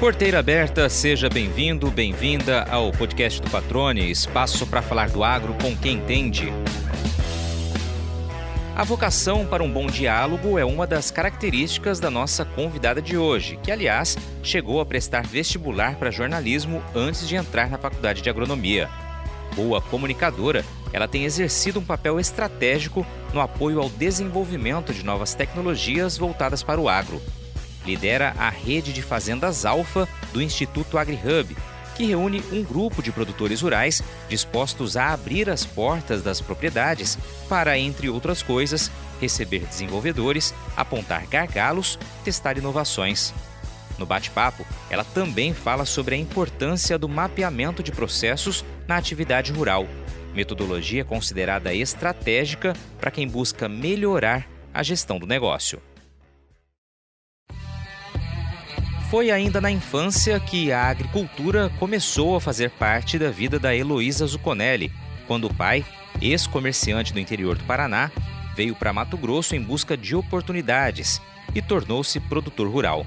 Porteira aberta, seja bem-vindo, bem-vinda ao podcast do Patrone, espaço para falar do agro com quem entende. A vocação para um bom diálogo é uma das características da nossa convidada de hoje, que, aliás, chegou a prestar vestibular para jornalismo antes de entrar na faculdade de agronomia. Boa comunicadora, ela tem exercido um papel estratégico no apoio ao desenvolvimento de novas tecnologias voltadas para o agro lidera a rede de fazendas Alfa do Instituto AgriHub, que reúne um grupo de produtores rurais dispostos a abrir as portas das propriedades para, entre outras coisas, receber desenvolvedores, apontar gargalos, testar inovações. No bate-papo, ela também fala sobre a importância do mapeamento de processos na atividade rural, metodologia considerada estratégica para quem busca melhorar a gestão do negócio. Foi ainda na infância que a agricultura começou a fazer parte da vida da Heloísa Zuconelli, quando o pai, ex-comerciante do interior do Paraná, veio para Mato Grosso em busca de oportunidades e tornou-se produtor rural.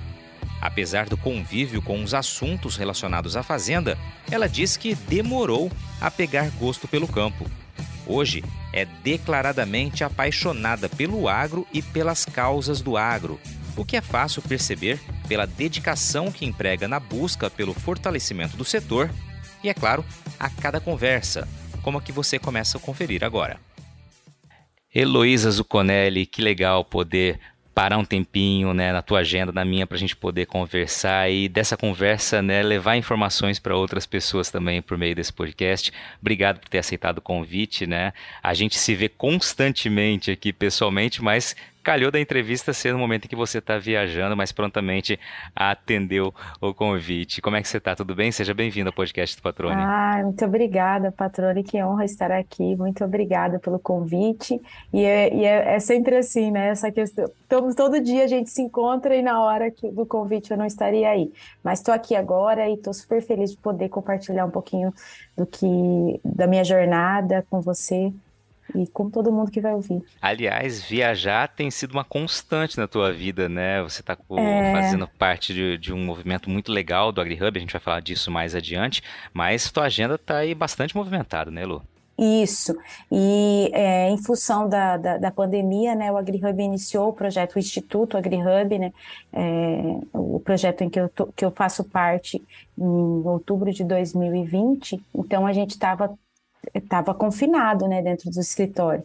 Apesar do convívio com os assuntos relacionados à fazenda, ela diz que demorou a pegar gosto pelo campo. Hoje é declaradamente apaixonada pelo agro e pelas causas do agro, o que é fácil perceber pela dedicação que emprega na busca pelo fortalecimento do setor e, é claro, a cada conversa, como a que você começa a conferir agora. Heloísa Zuconelli, que legal poder parar um tempinho né, na tua agenda, na minha, para a gente poder conversar e dessa conversa né, levar informações para outras pessoas também por meio desse podcast. Obrigado por ter aceitado o convite. Né? A gente se vê constantemente aqui pessoalmente, mas calhou da entrevista ser no momento em que você está viajando, mas prontamente atendeu o convite. Como é que você está? Tudo bem? Seja bem-vindo ao podcast do Patrone. Ah, muito obrigada, Patrone. Que honra estar aqui. Muito obrigada pelo convite. E é, e é, é sempre assim, né? Essa questão. Todo, todo dia a gente se encontra e na hora que, do convite eu não estaria aí. Mas estou aqui agora e estou super feliz de poder compartilhar um pouquinho do que da minha jornada com você e com todo mundo que vai ouvir. Aliás, viajar tem sido uma constante na tua vida, né? Você está é... fazendo parte de, de, um movimento muito legal do AgriHub, a gente vai falar disso mais adiante, mas tua agenda está aí bastante movimentada, né, Lu? Isso, e é, em função da, da, da, pandemia, né, o AgriHub iniciou o projeto, o Instituto AgriHub, né, é, o projeto em que eu, que eu faço parte em outubro de 2020, então a gente estava estava confinado, né, dentro do escritório.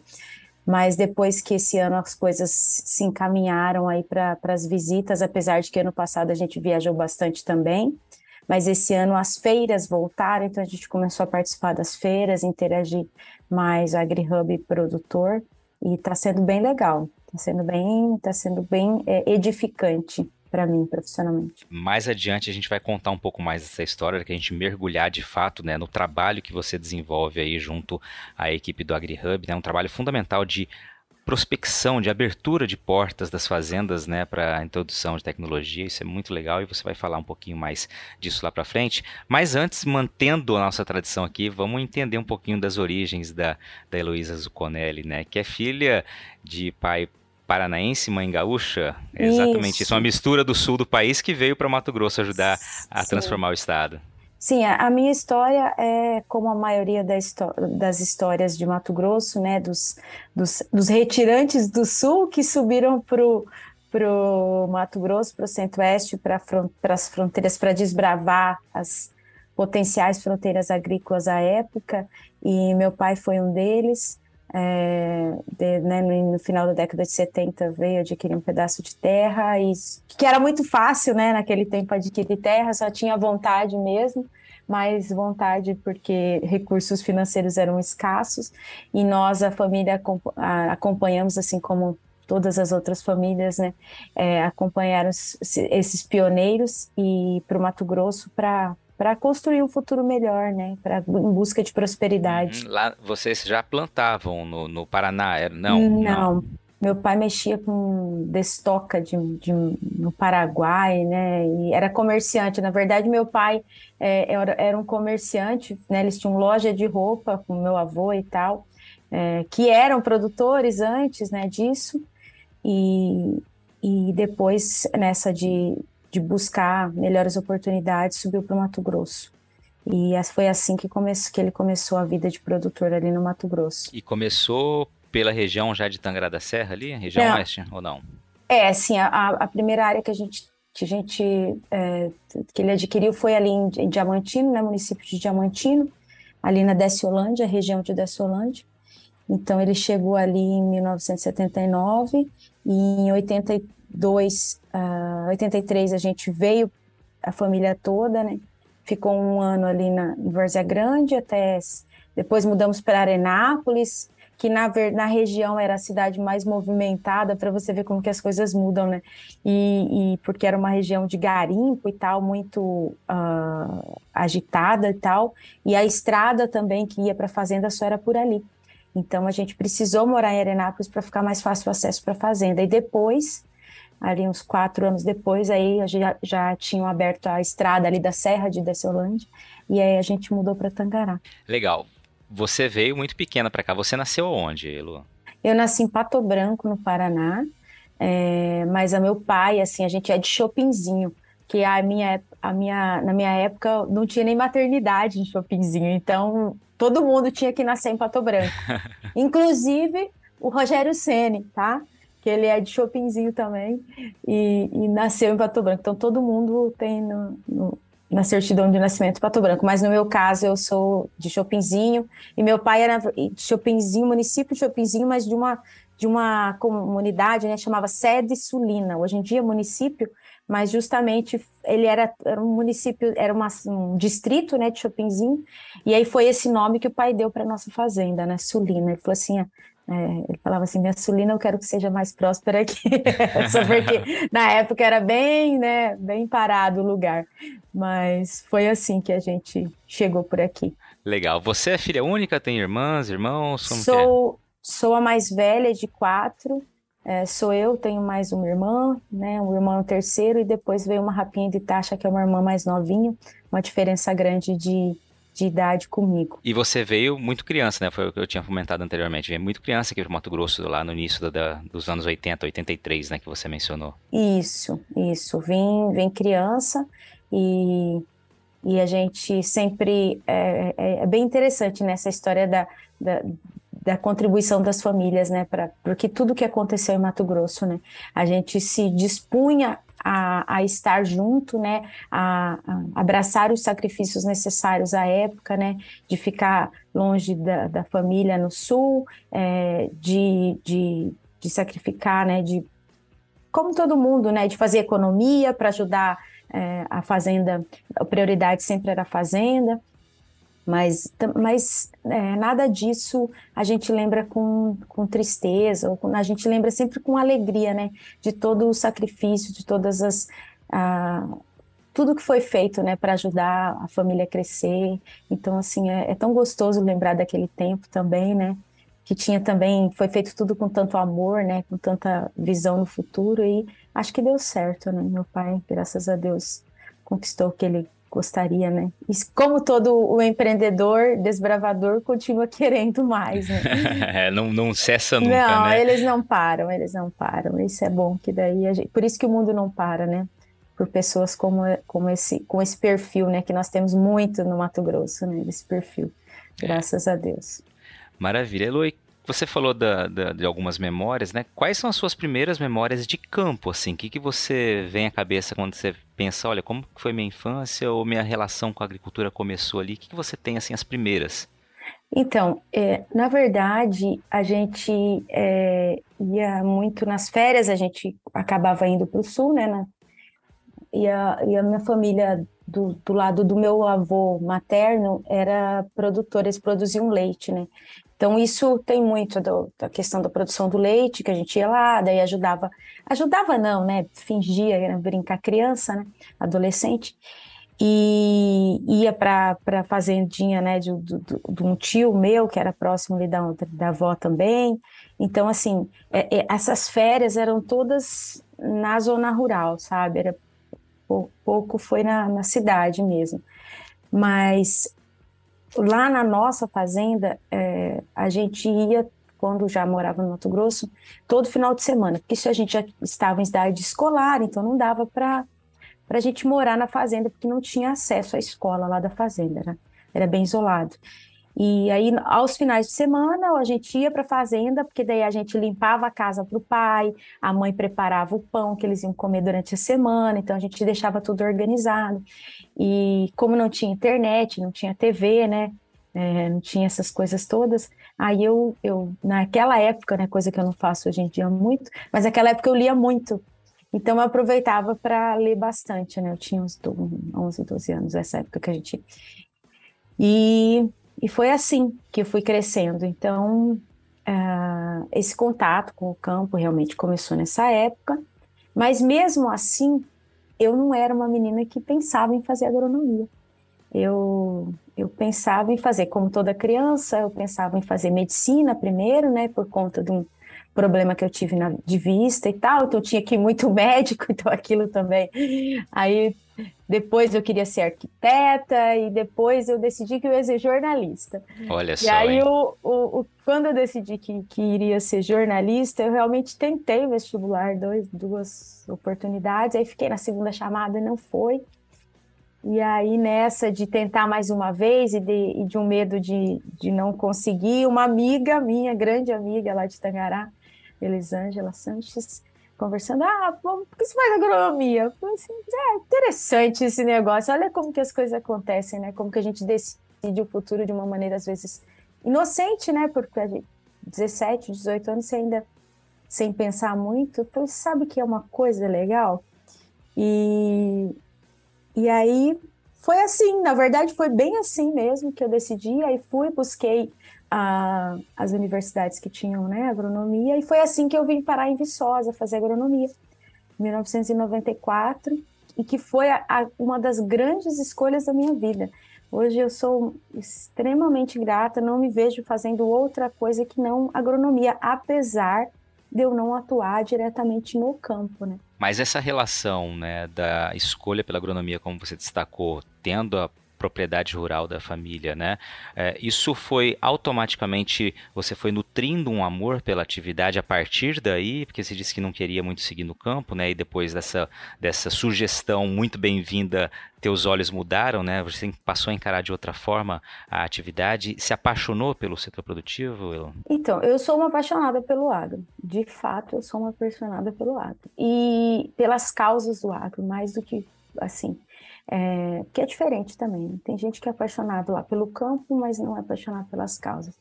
Mas depois que esse ano as coisas se encaminharam aí para as visitas, apesar de que ano passado a gente viajou bastante também, mas esse ano as feiras voltaram, então a gente começou a participar das feiras, interagir mais AgriHub produtor, e está sendo bem legal, está sendo bem, tá sendo bem é, edificante para mim profissionalmente. Mais adiante a gente vai contar um pouco mais dessa história, que a gente mergulhar de fato né, no trabalho que você desenvolve aí junto à equipe do AgriHub, né, um trabalho fundamental de prospecção, de abertura de portas das fazendas né, para a introdução de tecnologia. Isso é muito legal e você vai falar um pouquinho mais disso lá para frente. Mas antes, mantendo a nossa tradição aqui, vamos entender um pouquinho das origens da, da Heloísa Zuconelli, né, que é filha de pai paranaense, mãe gaúcha. É exatamente isso. isso. Uma mistura do sul do país que veio para Mato Grosso ajudar a Sim. transformar o estado. Sim, a, minha história é como a maioria da das histórias de Mato Grosso, né, dos, dos, dos retirantes do sul que subiram para o Mato Grosso, para o centro-oeste, para as fronteiras, para desbravar as potenciais fronteiras agrícolas à época, e meu pai foi um deles é, de, né, no, no, final da década de 70 veio adquirir um pedaço de terra e que era muito fácil, né, naquele tempo adquirir terra, só tinha vontade mesmo, mas vontade porque recursos financeiros eram escassos e nós a família acompanhamos assim como todas as outras famílias, né, é, acompanharam esses pioneiros e para o Mato Grosso para para construir um futuro melhor, né? Para em busca de prosperidade. Hum, lá vocês já plantavam no, no Paraná? Não, não, não. Meu pai mexia com destoca de, de, no Paraguai, né? E era comerciante. Na verdade, meu pai é, era, era, um comerciante, né? Eles tinham loja de roupa com meu avô e tal, é, que eram produtores antes, né? Disso. E, e depois nessa de de buscar melhores oportunidades, subiu para o Mato Grosso. E foi assim que, começou, que ele começou a vida de produtor ali no Mato Grosso. E começou pela região já de Tangará da Serra ali, região não. oeste, ou não? É, sim, a, a primeira área que a gente, que a gente é, que ele adquiriu foi ali em, em Diamantino, né, município de Diamantino, ali na Desciolândia, região de Desciolândia. Então ele chegou ali em 1979 e em 82, uh, 83 a gente veio a família toda, né? Ficou um ano ali na em Várzea Grande até depois mudamos para Arenápolis, que na, na região era a cidade mais movimentada, para você ver como que as coisas mudam, né? E, e, porque era uma região de garimpo e tal, muito uh, agitada e tal, e a estrada também que ia para a fazenda só era por ali. Então a gente precisou morar em Arenápolis para ficar mais fácil o acesso para a fazenda. E depois, ali uns quatro anos depois, aí já, já tinham aberto a estrada ali da Serra de Dessolândia, e aí a gente mudou para Tangará. Legal. Você veio muito pequena para cá. Você nasceu onde, Lu? Eu nasci em Pato Branco, no Paraná. É, mas a meu pai, assim, a gente é de Chopinzinho, que a minha, a minha, na minha época não tinha nem maternidade em Chopinzinho, então todo mundo tinha que nascer em Pato Branco. Inclusive o Rogério Ceni, tá? Que ele é de Chopinzinho também e, e, nasceu em Pato Branco. Então todo mundo tem no, no, na certidão de nascimento Pato Branco. Mas no meu caso eu sou de Chopinzinho e meu pai era de Chopinzinho, município de Chopinzinho, mas de uma de uma comunidade, né, chamava Sede Sulina. Hoje em dia município, mas justamente ele era, era um município, era uma, um distrito, né, de Chopinzinho, e aí foi esse nome que o pai deu para nossa fazenda, né, Sulina. Ele falou assim, é, ele falava assim, minha Sulina, eu quero que seja mais próspera aqui, só porque na época era bem, né, bem parado o lugar, mas foi assim que a gente chegou por aqui. Legal. Você é filha única, tem irmãs, irmãos? É? sou, é? sou a mais velha de quatro, é, sou eu, tenho mais uma irmã, né, um irmão terceiro, e depois veio uma rapinha de taxa, que é uma irmã mais novinha, uma diferença grande de, de idade comigo. E você veio muito criança, né? Foi o que eu tinha comentado anteriormente. Veio muito criança aqui para Mato Grosso, lá no início da, dos anos 80, 83, né? Que você mencionou. Isso, isso. Vim, vim criança e, e a gente sempre. É, é, é bem interessante nessa história da, da, da contribuição das famílias, né, para porque tudo que aconteceu em Mato Grosso, né, a gente se dispunha a, a estar junto, né, a, a, abraçar os sacrifícios necessários à época, né, de ficar longe da, da família no sul, é, de, de, de sacrificar, né, de como todo mundo, né, de fazer economia para ajudar é, a fazenda, a prioridade sempre era a fazenda, mas, mas é, nada disso a gente lembra com, com tristeza, ou com, a gente lembra sempre com alegria, né? De todo o sacrifício, de todas as. tudo que foi feito, né, para ajudar a família a crescer. Então, assim, é, é tão gostoso lembrar daquele tempo também, né? que tinha também, foi feito tudo com tanto amor, né, com tanta visão no futuro e acho que deu certo, né, meu pai, graças a Deus, conquistou o que ele gostaria, né? E como todo o empreendedor, desbravador, continua querendo mais, né? é, não, não cessa nunca, não, né? eles não param, eles não param. Isso é bom, que daí gente... Por isso que o mundo não para, né? Por pessoas como, como esse, com esse perfil, né? Que nós temos muito no Mato Grosso, né? Esse perfil, é. graças é. a Deus. Maravilha. Eloy, você falou da, da, de algumas memórias, né? Quais são as suas primeiras memórias de campo, assim? O que, que você vem à cabeça quando você pensa, olha, como foi minha infância ou minha relação com a agricultura começou ali? O que, que você tem, assim, as primeiras? Então, é, na verdade, a gente é, ia muito nas férias, a gente acabava indo para o sul, né? E, a, e a minha família do, do, lado do meu avô materno era produtora, eles produziam leite, né? Então, isso tem muito do, da questão da produção do leite, que a gente ia lá, daí ajudava. Ajudava não, né? Fingia, brincar criança, né? Adolescente. E ia para a fazendinha, né? De, de, de, um tio meu, que era próximo ali da, da avó também. Então, assim, é, é, essas férias eram todas na zona rural, sabe? Era pouco foi na, na cidade mesmo. Mas lá na nossa fazenda, é, a gente ia, quando já morava no Mato Grosso, todo final de semana, porque isso a gente já estava em idade escolar, então não dava para a gente morar na fazenda, porque não tinha acesso à escola lá da fazenda, era, era bem isolado. E aí, aos finais de semana, a gente ia para a fazenda, porque daí a gente limpava a casa para o pai, a mãe preparava o pão que eles iam comer durante a semana, então a gente deixava tudo organizado. E como não tinha internet, não tinha TV, né? É, não tinha essas coisas todas. Aí eu, eu, naquela época, né, coisa que eu não faço hoje em dia muito, mas naquela época eu lia muito. Então eu aproveitava para ler bastante, né? Eu tinha uns 11, 12 anos, essa época que a gente. E, e foi assim que eu fui crescendo. Então, uh, esse contato com o campo realmente começou nessa época, mas mesmo assim, eu não era uma menina que pensava em fazer agronomia. Eu, eu pensava em fazer, como toda criança, eu pensava em fazer medicina primeiro, né, por conta de um problema que eu tive na, de vista e tal, então eu tinha que ir muito médico, então aquilo também. Aí depois eu queria ser arquiteta e depois eu decidi que eu ia ser jornalista. Olha e só. E aí, o, o, o, quando eu decidi que, que iria ser jornalista, eu realmente tentei vestibular, dois, duas oportunidades, aí fiquei na segunda chamada, não foi. E aí, nessa de tentar mais uma vez e de, e de um medo de, de não conseguir, uma amiga minha, grande amiga lá de Tangará, Elisângela Sanches, conversando, ah, por que você faz agronomia? Eu falei assim, é interessante esse negócio, olha como que as coisas acontecem, né? Como que a gente decide o futuro de uma maneira, às vezes, inocente, né? Porque a gente, 17, 18 anos, você ainda sem pensar muito, então sabe que é uma coisa legal? E, e aí foi assim, na verdade foi bem assim mesmo que eu decidi, aí fui, busquei a, as universidades que tinham né, agronomia, e foi assim que eu vim parar em Viçosa fazer agronomia, em 1994, e que foi a, a, uma das grandes escolhas da minha vida. Hoje eu sou extremamente grata, não me vejo fazendo outra coisa que não agronomia, apesar de eu não atuar diretamente no campo, né? Mas essa relação, né, da escolha pela agronomia, como você destacou, tendo a propriedade rural da família, né? É, isso foi automaticamente, você foi nutrindo um amor pela atividade a partir daí, porque você disse que não queria muito seguir no campo, né? E depois dessa, dessa sugestão muito bem-vinda, teus olhos mudaram, né? Você passou a encarar de outra forma a atividade, se apaixonou pelo setor produtivo? Então, eu sou uma apaixonada pelo agro. De fato, eu sou uma apaixonada pelo agro. E pelas causas do agro, mais do que, assim, é, que é diferente também. Né? Tem gente que é apaixonado lá pelo campo, mas não é apaixonado pelas causas.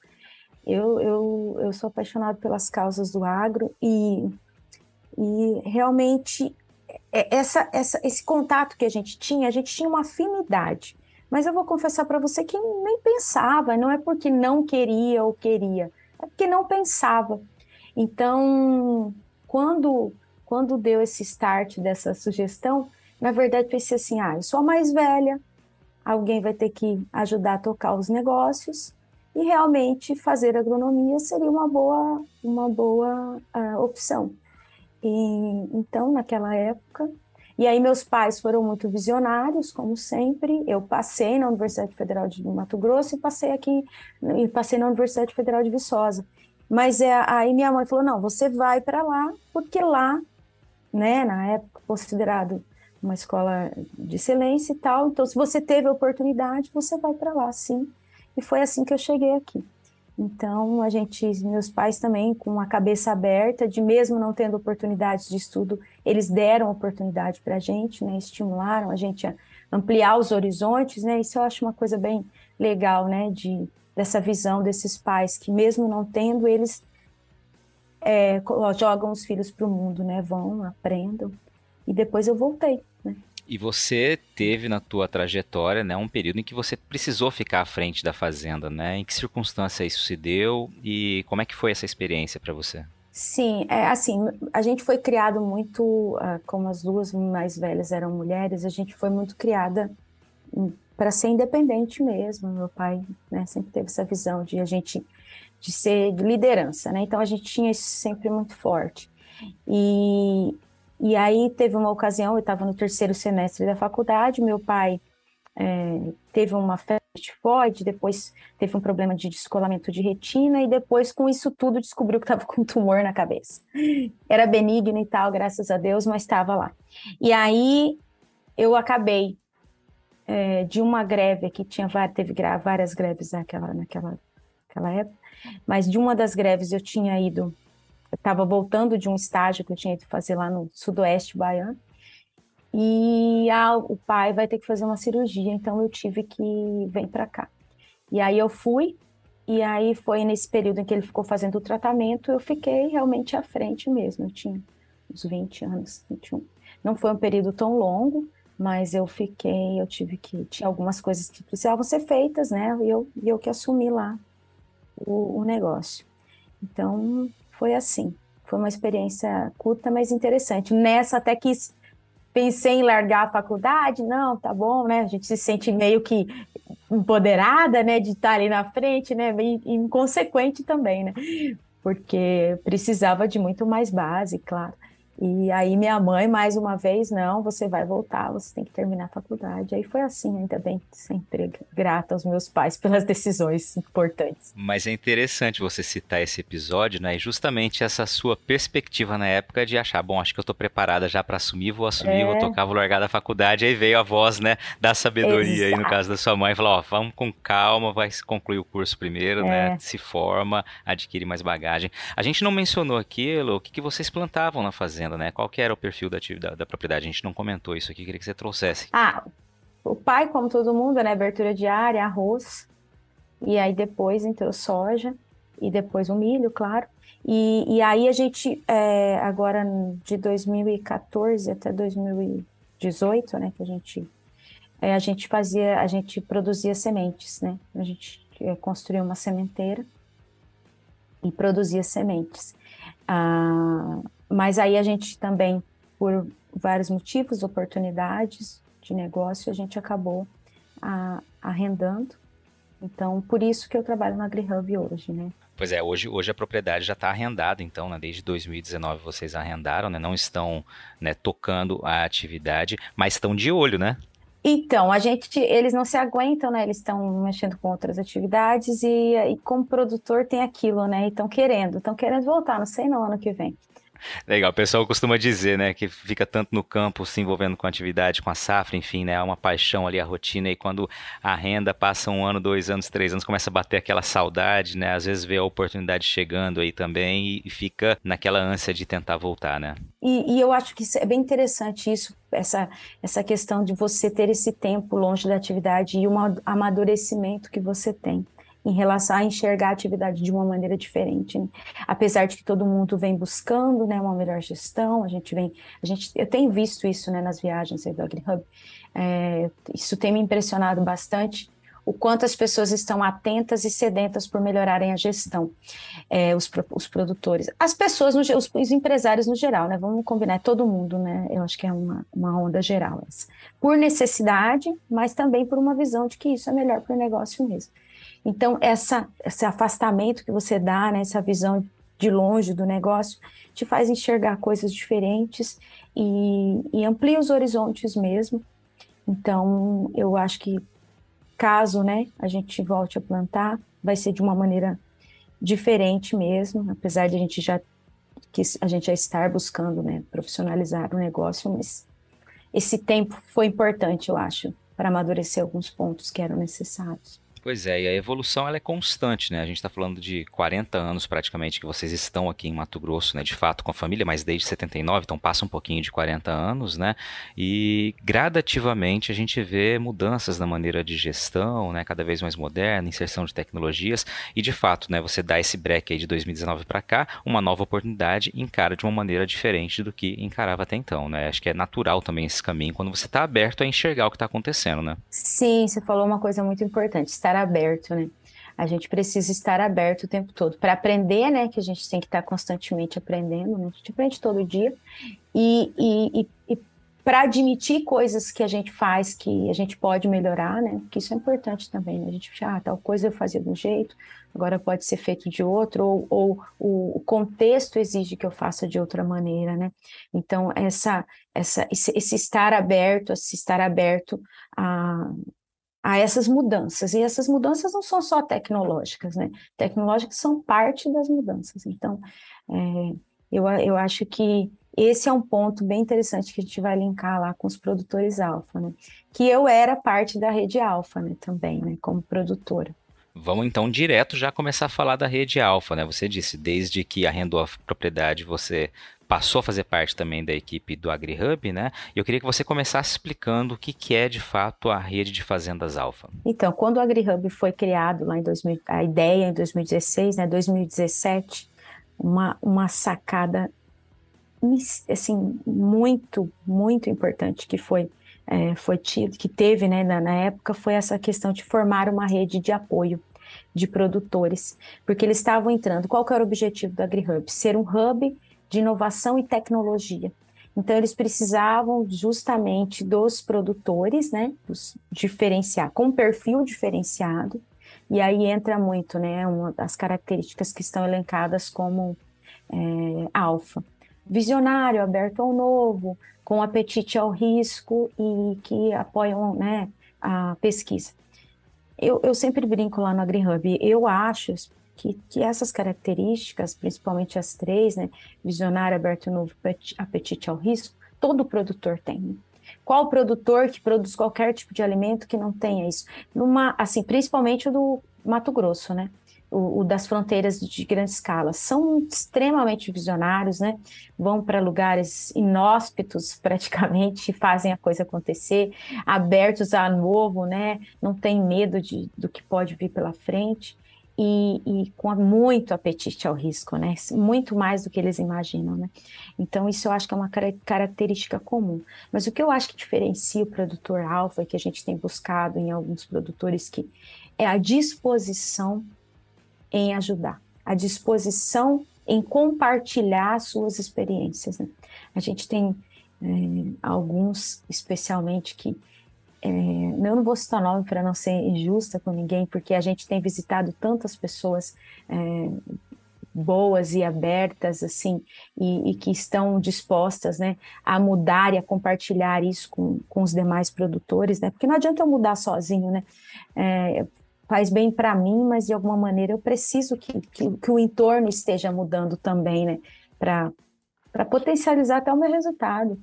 Eu, eu, eu sou apaixonado pelas causas do agro e, e realmente é, essa, essa, esse contato que a gente tinha, a gente tinha uma afinidade. Mas eu vou confessar para você que nem pensava, não é porque não queria ou queria, é porque não pensava. Então, quando, quando deu esse start dessa sugestão, na verdade, pensei assim: ah, eu sou a mais velha, alguém vai ter que ajudar a tocar os negócios e realmente fazer agronomia seria uma boa, uma boa uh, opção. E, então, naquela época, e aí meus pais foram muito visionários, como sempre. Eu passei na Universidade Federal de Mato Grosso e passei aqui, e passei na Universidade Federal de Viçosa. Mas é, aí minha mãe falou: não, você vai para lá, porque lá, né, na época considerado uma escola de excelência e tal. Então, se você teve a oportunidade, você vai para lá, sim. E foi assim que eu cheguei aqui. Então, a gente, meus pais também, com a cabeça aberta, de mesmo não tendo oportunidades de estudo, eles deram oportunidade para a gente, né? Estimularam a gente a ampliar os horizontes, né? Isso eu acho uma coisa bem legal, né? De, dessa visão desses pais que, mesmo não tendo, eles é, jogam os filhos para o mundo, né? Vão, aprendam. E depois eu voltei. E você teve na tua trajetória, né, um período em que você precisou ficar à frente da fazenda, né? Em que circunstância isso se deu e como é que foi essa experiência para você? Sim, é assim, a gente foi criado muito, uh, como as duas mais velhas eram mulheres, a gente foi muito criada para ser independente mesmo. Meu pai, né, sempre teve essa visão de a gente de ser de liderança, né? Então a gente tinha isso sempre muito forte. E e aí teve uma ocasião, eu estava no terceiro semestre da faculdade, meu pai é, teve uma febre tifoide, depois teve um problema de descolamento de retina, e depois, com isso tudo, descobriu que estava com um tumor na cabeça. Era benigno e tal, graças a Deus, mas estava lá. E aí eu acabei é, de uma greve que tinha teve várias greves naquela, naquela, naquela época, mas de uma das greves eu tinha ido, estava voltando de um estágio que eu tinha ido fazer lá no sudoeste baiano, e a, o pai vai ter que fazer uma cirurgia, então eu tive que vir para cá. E aí eu fui, e aí foi nesse período em que ele ficou fazendo o tratamento, eu fiquei realmente à frente mesmo, eu tinha uns 20 anos, 21. Não foi um período tão longo, mas eu fiquei, eu tive que, tinha algumas coisas que precisavam ser feitas, né, e eu, eu que assumi lá o, o negócio. Então, foi assim, foi uma experiência curta, mas interessante. Nessa até quis pensei em largar a faculdade, não, tá bom, né? A gente se sente meio que empoderada, né, de estar ali na frente, né, inconsequente também, né? Porque precisava de muito mais base, claro. E aí minha mãe, mais uma vez, não, você vai voltar, você tem que terminar a faculdade. Aí foi assim, ainda bem, sempre grata aos meus pais pelas decisões importantes. Mas é interessante você citar esse episódio, né? E justamente essa sua perspectiva na época de achar, bom, acho que eu tô preparada já para assumir, vou assumir, é... vou tocar, vou largar da faculdade. Aí veio a voz, né, da sabedoria Exato. aí no caso da sua mãe, falou, ó, vamos com calma, vai concluir o curso primeiro, né? é. né? Se forma, adquire mais bagagem. A gente não mencionou aquilo, o que, que vocês plantavam na fazenda? Né? Qual que era o perfil da, da, da propriedade? A gente não comentou isso aqui, queria que você trouxesse. Ah, o pai, como todo mundo, né? Abertura diária, arroz, e aí depois entrou soja, e depois o milho, claro. E, e aí a gente, é, agora de 2014 até 2018, né, que a gente, é, a gente fazia, a gente produzia sementes, né? A gente é, construía uma sementeira e produzia sementes. Ah, mas aí a gente também, por vários motivos, oportunidades de negócio, a gente acabou a, arrendando. Então, por isso que eu trabalho na AgriHub hoje, né? Pois é, hoje, hoje a propriedade já está arrendada, então, né, desde 2019 vocês arrendaram, né, não estão né, tocando a atividade, mas estão de olho, né? Então, a gente, eles não se aguentam, né? Eles estão mexendo com outras atividades e, e como produtor tem aquilo, né? E estão querendo, estão querendo voltar, não sei no ano que vem. Legal, o pessoal costuma dizer, né, que fica tanto no campo se envolvendo com atividade, com a safra, enfim, né, é uma paixão ali a rotina e quando a renda passa um ano, dois anos, três anos, começa a bater aquela saudade, né, às vezes vê a oportunidade chegando aí também e, fica naquela ânsia de tentar voltar, né. E, e eu acho que é bem interessante isso, essa, essa questão de você ter esse tempo longe da atividade e o amadurecimento que você tem em relação a enxergar a atividade de uma maneira diferente. Né? Apesar de que todo mundo vem buscando né, uma melhor gestão, a gente vem, a gente, eu tenho visto isso né, nas viagens do AgriHub, é, isso tem me impressionado bastante, o quanto as pessoas estão atentas e sedentas por melhorarem a gestão, é, os, os, produtores, as pessoas, no, os, os, empresários no geral, né? Vamos combinar, é todo mundo, né? Eu acho que é uma, uma onda geral essa. Por necessidade, mas também por uma visão de que isso é melhor para o negócio mesmo. Então, essa, esse afastamento que você dá, né, essa visão de longe do negócio, te faz enxergar coisas diferentes e, e amplia os horizontes mesmo. Então, eu acho que caso né, a gente volte a plantar, vai ser de uma maneira diferente mesmo, apesar de a gente já que a gente já estar buscando né, profissionalizar o negócio, mas esse tempo foi importante, eu acho, para amadurecer alguns pontos que eram necessários. Pois é, e a evolução ela é constante, né? A gente está falando de 40 anos praticamente que vocês estão aqui em Mato Grosso, né? De fato com a família, mas desde 79, então passa um pouquinho de 40 anos, né? E gradativamente a gente vê mudanças na maneira de gestão, né? Cada vez mais moderna, inserção de tecnologias e de fato, né? Você dá esse break aí de 2019 para cá, uma nova oportunidade encara de uma maneira diferente do que encarava até então, né? Acho que é natural também esse caminho quando você está aberto a enxergar o que está acontecendo, né? Sim, você falou uma coisa muito importante, estar aberto, né? A gente precisa estar aberto o tempo todo para aprender, né? Que a gente tem que estar constantemente aprendendo, né? A gente aprende todo dia e, e, e, e para admitir coisas que a gente faz que a gente pode melhorar, né? Porque isso é importante também, né? A gente, ah, tal coisa eu fazia de um jeito, agora pode ser feito de outro, ou, ou o, contexto exige que eu faça de outra maneira, né? Então, essa, essa, esse, esse estar aberto, esse estar aberto a, a essas mudanças. E essas mudanças não são só tecnológicas, né? Tecnológicas são parte das mudanças. Então, é, eu, eu acho que esse é um ponto bem interessante que a gente vai linkar lá com os produtores alfa, né? Que eu era parte da rede alfa, né, também, né, como produtora. Vamos então direto já começar a falar da rede alfa, né? Você disse, desde que arrendou a propriedade, você passou a fazer parte também da equipe do AgriHub, né? E eu queria que você começasse explicando o que, que é de fato a rede de fazendas alfa. Então, quando o AgriHub foi criado lá em 2000, a ideia em 2016, né, 2017, uma, uma sacada assim muito muito importante que foi é, foi tido que teve né, na, na época foi essa questão de formar uma rede de apoio de produtores, porque eles estavam entrando. Qual que era o objetivo do AgriHub? Ser um hub de inovação e tecnologia. Então, eles precisavam justamente dos produtores, né, diferenciar, com perfil diferenciado, e aí entra muito, né, uma das características que estão elencadas como é, alfa. Visionário, aberto ao novo, com apetite ao risco e que apoiam, né, a pesquisa. Eu, eu sempre brinco lá no AgriHub, eu acho que, que essas características, principalmente as três, né, visionário, aberto novo, apetite ao risco, todo produtor tem. Né? Qual produtor que produz qualquer tipo de alimento que não tenha isso? Numa, assim, principalmente o do Mato Grosso, né? O, o, das fronteiras de grande escala. São extremamente visionários, né? Vão para lugares inóspitos praticamente, fazem a coisa acontecer, abertos a novo, né? Não tem medo de, do que pode vir pela frente. E, e, com muito apetite ao risco, né? Muito mais do que eles imaginam, né? Então, isso eu acho que é uma característica comum. Mas o que eu acho que diferencia o produtor alfa, que a gente tem buscado em alguns produtores, que é a disposição em ajudar, a disposição em compartilhar suas experiências. Né? A gente tem é, alguns, especialmente, que é, eu não vou citar nome para não ser injusta com ninguém, porque a gente tem visitado tantas pessoas é, boas e abertas, assim, e, e, que estão dispostas, né, a mudar e a compartilhar isso com, com os demais produtores, né, porque não adianta eu mudar sozinho, né, é, faz bem para mim, mas de alguma maneira eu preciso que, que, que o entorno esteja mudando também, né, para potencializar até o meu resultado.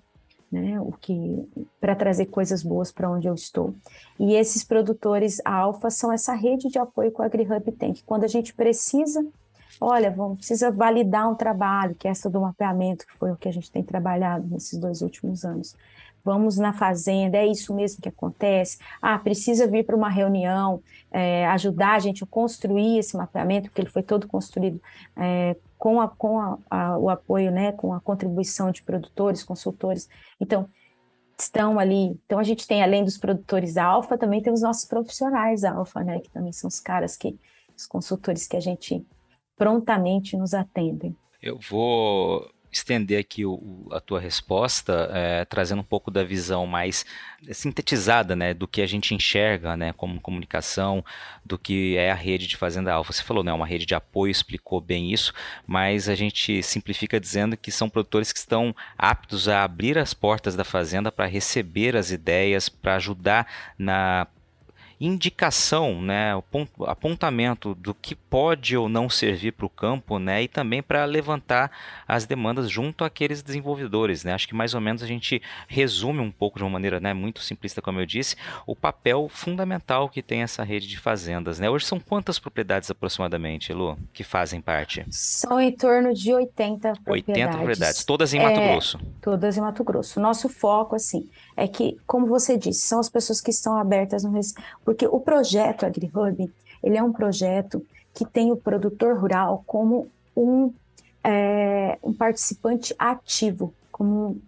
Né, o que para trazer coisas boas para onde eu estou. E esses produtores alfa são essa rede de apoio que o AgriHub tem, que quando a gente precisa, olha, vamos, precisa validar um trabalho, que é essa do mapeamento, que foi o que a gente tem trabalhado nesses dois últimos anos vamos na fazenda, é isso mesmo que acontece. Ah, precisa vir para uma reunião, é, ajudar a gente a construir esse mapeamento, porque ele foi todo construído é, com, a, com a, a, o apoio, né, com a contribuição de produtores, consultores. Então, estão ali. Então, a gente tem, além dos produtores alfa, também tem os nossos profissionais alfa, né, que também são os caras que, os consultores que a gente prontamente nos atendem. Eu vou estender aqui o, a tua resposta, é, trazendo um pouco da visão mais sintetizada, né, do que a gente enxerga, né, como comunicação, do que é a rede de Fazenda Alfa. Você falou, né, uma rede de apoio explicou bem isso, mas a gente simplifica dizendo que são produtores que estão aptos a abrir as portas da fazenda para receber as ideias, para ajudar na indicação, né, apontamento do que pode ou não servir para o campo, né, e também para levantar as demandas junto àqueles desenvolvedores, né. Acho que mais ou menos a gente resume um pouco de uma maneira, né, muito simplista, como eu disse, o papel fundamental que tem essa rede de fazendas, né. Hoje são quantas propriedades aproximadamente, Lu, que fazem parte? São em torno de 80 propriedades. 80 propriedades, todas em Mato é, Grosso. Todas em Mato Grosso. Nosso foco, assim, é que, como você disse, são as pessoas que estão abertas no porque o projeto AgriHub, ele é um projeto que tem o produtor rural como um, é, um participante ativo, como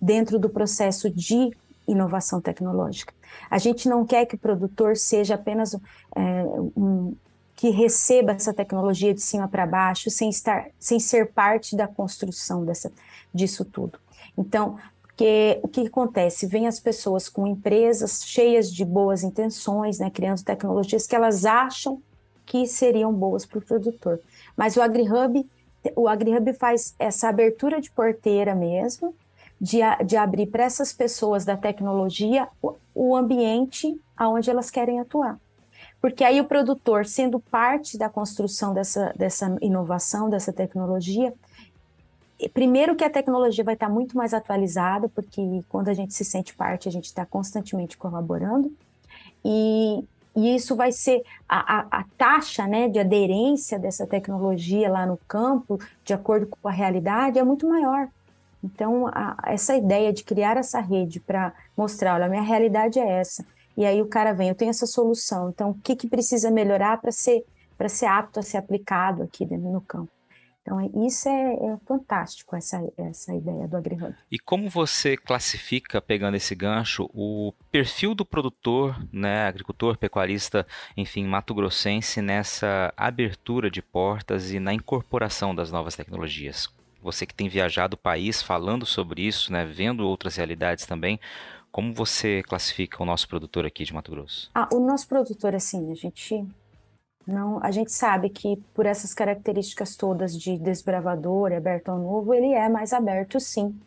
dentro do processo de inovação tecnológica. A gente não quer que o produtor seja apenas é, um, que receba essa tecnologia de cima para baixo, sem estar, sem ser parte da construção dessa, disso tudo. Então, porque o que acontece? Vem as pessoas com empresas cheias de boas intenções, né, criando tecnologias que elas acham que seriam boas para o produtor. Mas o AgriHub, o AgriHub faz essa abertura de porteira mesmo, de, de abrir para essas pessoas da tecnologia o, o ambiente aonde elas querem atuar. Porque aí o produtor, sendo parte da construção dessa, dessa inovação, dessa tecnologia, primeiro que a tecnologia vai estar muito mais atualizada, porque quando a gente se sente parte, a gente está constantemente colaborando. E, e isso vai ser a, a, a, taxa né, de aderência dessa tecnologia lá no campo, de acordo com a realidade, é muito maior. Então, a, essa ideia de criar essa rede para mostrar, olha, a minha realidade é essa. E aí o cara vem, eu tenho essa solução. Então, o que, que precisa melhorar para ser, ser apto a ser aplicado aqui dentro no campo? Então, isso é, é, fantástico, essa, essa ideia do AgriHub. E como você classifica, pegando esse gancho, o perfil do produtor, né, agricultor, pecuarista, enfim, mato-grossense, nessa abertura de portas e na incorporação das novas tecnologias? Você que tem viajado o país falando sobre isso, né, vendo outras realidades também, como você classifica o nosso produtor aqui de Mato Grosso? Ah, o nosso produtor, assim, a gente não, a gente sabe que por essas características todas de desbravador, aberto ao novo, ele é mais aberto, sim,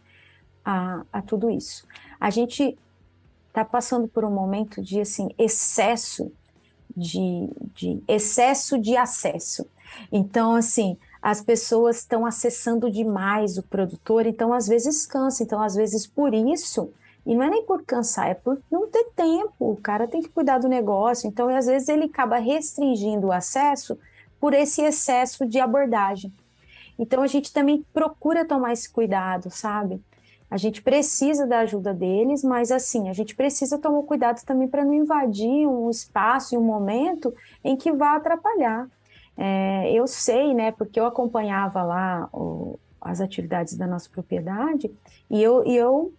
a, a tudo isso. A gente está passando por um momento de assim excesso de, de excesso de acesso. Então, assim, as pessoas estão acessando demais o produtor, então às vezes cansa. Então, às vezes, por isso, e não é nem por cansar, é por não ter tempo. O cara tem que cuidar do negócio. Então, às vezes, ele acaba restringindo o acesso por esse excesso de abordagem. Então, a gente também procura tomar esse cuidado, sabe? A gente precisa da ajuda deles, mas assim, a gente precisa tomar cuidado também para não invadir um espaço e um momento em que vá atrapalhar. É, eu sei, né, porque eu acompanhava lá o, as atividades da nossa propriedade e eu, e eu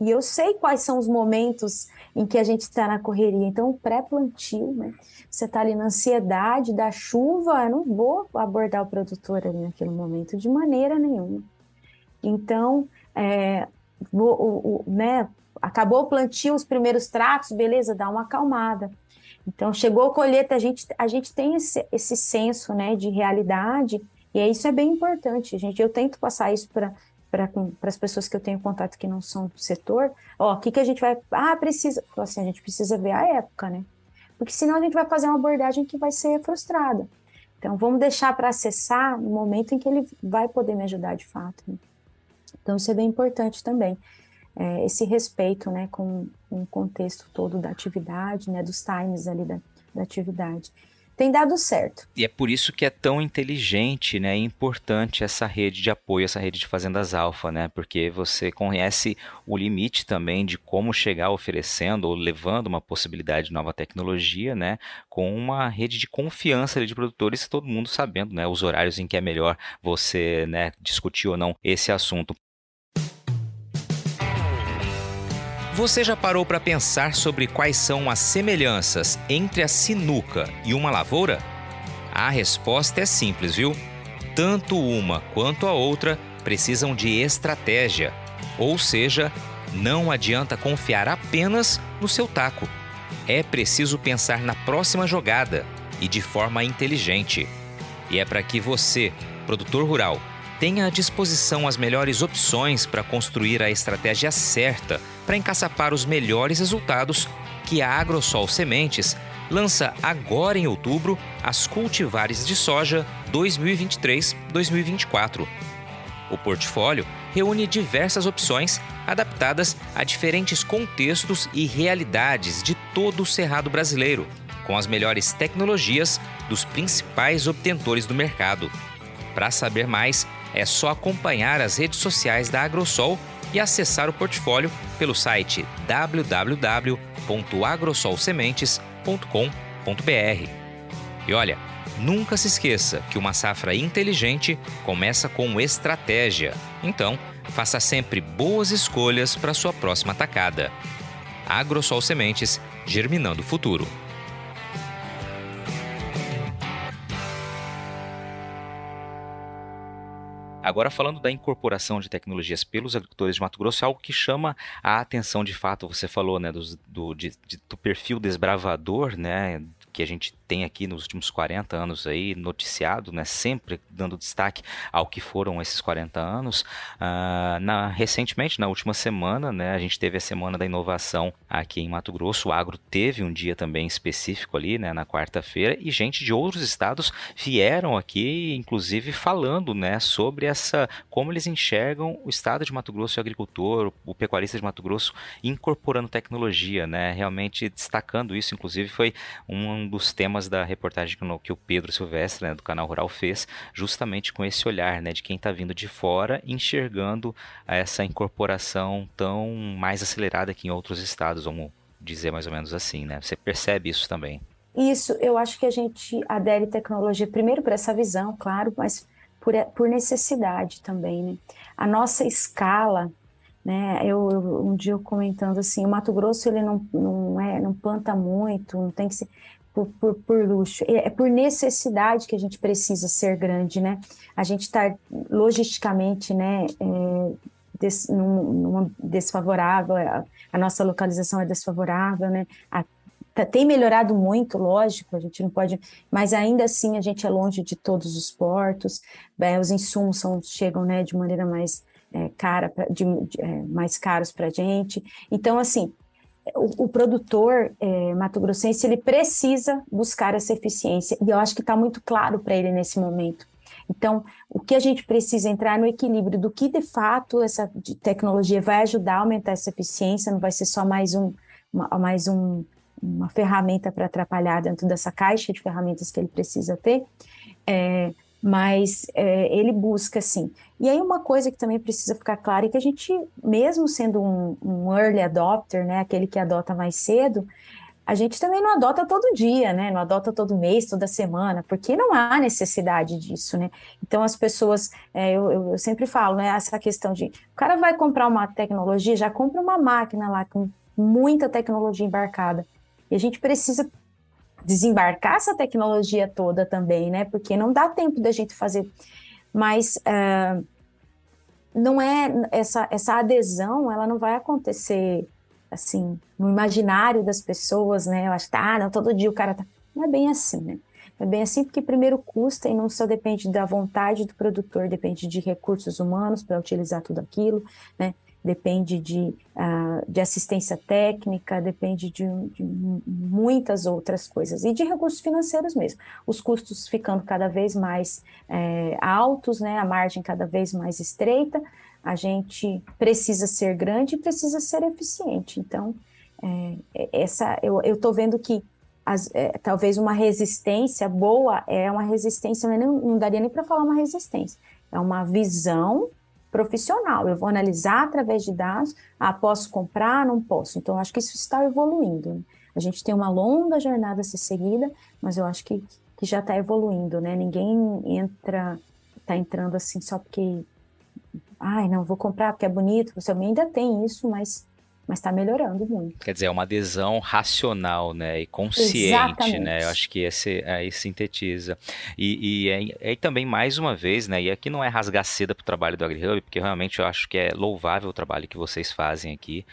e eu sei quais são os momentos em que a gente está na correria. Então, pré-plantio, né? Você está ali na ansiedade da chuva, eu não vou abordar o produtor ali naquele momento de maneira nenhuma. Então, é, o, o, né, acabou o plantio, os primeiros tratos, beleza, dá uma acalmada. Então, chegou a colheita, a gente, a gente tem esse, esse senso né, de realidade, e isso é bem importante. Gente, eu tento passar isso para para as pessoas que eu tenho contato que não são do setor, ó, o que, que a gente vai. Ah, precisa. Assim, a gente precisa ver a época, né? Porque senão a gente vai fazer uma abordagem que vai ser frustrada. Então, vamos deixar para acessar no momento em que ele vai poder me ajudar de fato. Né? Então, isso é bem importante também. É, esse respeito né, com, com, o contexto todo da atividade, né, dos times ali da, da atividade tem dado certo. E é por isso que é tão inteligente né, e importante essa rede de apoio, essa rede de fazendas alfa, né? Porque você conhece o limite também de como chegar oferecendo ou levando uma possibilidade de nova tecnologia, né? Com uma rede de confiança de produtores, todo mundo sabendo, né? Os horários em que é melhor você né, discutir ou não esse assunto. Você já parou para pensar sobre quais são as semelhanças entre a sinuca e uma lavoura? A resposta é simples, viu? Tanto uma quanto a outra precisam de estratégia, ou seja, não adianta confiar apenas no seu taco. É preciso pensar na próxima jogada e de forma inteligente. E é para que você, produtor rural, tenha à disposição as melhores opções para construir a estratégia certa para encaçapar os melhores resultados que a Agrosol Sementes lança agora em outubro as cultivares de soja 2023-2024. O portfólio reúne diversas opções adaptadas a diferentes contextos e realidades de todo o cerrado brasileiro, com as melhores tecnologias dos principais obtentores do mercado. Para saber mais, é só acompanhar as redes sociais da Agrosol e acessar o portfólio pelo site www.agrosolsementes.com.br. E olha, nunca se esqueça que uma safra inteligente começa com estratégia. Então, faça sempre boas escolhas para sua próxima tacada. Agrosol Sementes, germinando o futuro. Agora, falando da incorporação de tecnologias pelos agricultores de Mato Grosso, é algo que chama a atenção de fato. Você falou né, do, do, de, do perfil desbravador, né, que a gente tem aqui nos últimos 40 anos aí noticiado, né, sempre dando destaque ao que foram esses 40 anos. Uh, na, recentemente, na última semana, né, a gente teve a Semana da Inovação aqui em Mato Grosso. O Agro teve um dia também específico ali, né, na quarta-feira, e gente de outros estados vieram aqui, inclusive falando, né, sobre essa como eles enxergam o estado de Mato Grosso e o agricultor, o pecuarista de Mato Grosso incorporando tecnologia, né, realmente destacando isso. Inclusive foi um dos temas da reportagem que o Pedro Silvestre, né, do canal Rural fez, justamente com esse olhar, né, de quem está vindo de fora, enxergando essa incorporação tão mais acelerada que em outros estados, vamos dizer mais ou menos assim, né? Você percebe isso também? Isso, eu acho que a gente adere tecnologia primeiro por essa visão, claro, mas por, por necessidade também, né? A nossa escala, né? Eu, eu, um dia eu comentando assim, o Mato Grosso ele não, não é, não planta muito, não tem que ser por, por, por luxo, é, é por necessidade que a gente precisa ser grande, né? A gente está logisticamente, né? É, des, num, num desfavorável, a, a, nossa localização é desfavorável, né? A, tá, tem melhorado muito, lógico, a gente não pode, mas ainda assim a gente é longe de todos os portos, é, os insumos são, chegam né, de maneira mais é, cara, pra, de, de, é, mais caros para gente. Então, assim, o, o produtor é, mato-grossense ele precisa buscar essa eficiência e eu acho que está muito claro para ele nesse momento. Então, o que a gente precisa entrar no equilíbrio do que de fato essa tecnologia vai ajudar a aumentar essa eficiência, não vai ser só mais um, uma, mais um, uma ferramenta para atrapalhar dentro dessa caixa de ferramentas que ele precisa ter. É, mas é, ele busca assim. E aí uma coisa que também precisa ficar clara é que a gente, mesmo sendo um, um, early adopter, né, aquele que adota mais cedo, a gente também não adota todo dia, né, não adota todo mês, toda semana, porque não há necessidade disso, né. Então as pessoas, é, eu, eu, sempre falo, né, essa questão de, o cara vai comprar uma tecnologia, já compra uma máquina lá com muita tecnologia embarcada, e a gente precisa desembarcar essa tecnologia toda também, né? Porque não dá tempo da gente fazer. Mas uh, não é essa, essa adesão, ela não vai acontecer assim no imaginário das pessoas, né? Eu acho que tá, ah, não, todo dia o cara tá. Não é bem assim, né? É bem assim porque primeiro custa e não só depende da vontade do produtor, depende de recursos humanos para utilizar tudo aquilo, né? Depende de, uh, de assistência técnica, depende de, de, muitas outras coisas, e de recursos financeiros mesmo. Os custos ficando cada vez mais é, altos, né, a margem cada vez mais estreita, a gente precisa ser grande e precisa ser eficiente. Então, é, essa, eu estou vendo que as, é, talvez uma resistência boa é uma resistência, não, não daria nem para falar uma resistência, é uma visão profissional. Eu vou analisar através de dados, ah, posso comprar, não posso. Então, acho que isso está evoluindo. A gente tem uma longa jornada a ser seguida, mas eu acho que, que já está evoluindo, né? Ninguém entra, está entrando assim só porque, ai, não, vou comprar porque é bonito. Você ainda tem isso, mas mas está melhorando muito. Quer dizer, é uma adesão racional, né, e consciente, Exatamente. né, eu acho que esse aí sintetiza. E, e aí, também, mais uma vez, né, e aqui não é rasgar seda para o trabalho do AgriHub, porque realmente eu acho que é louvável o trabalho que vocês fazem aqui,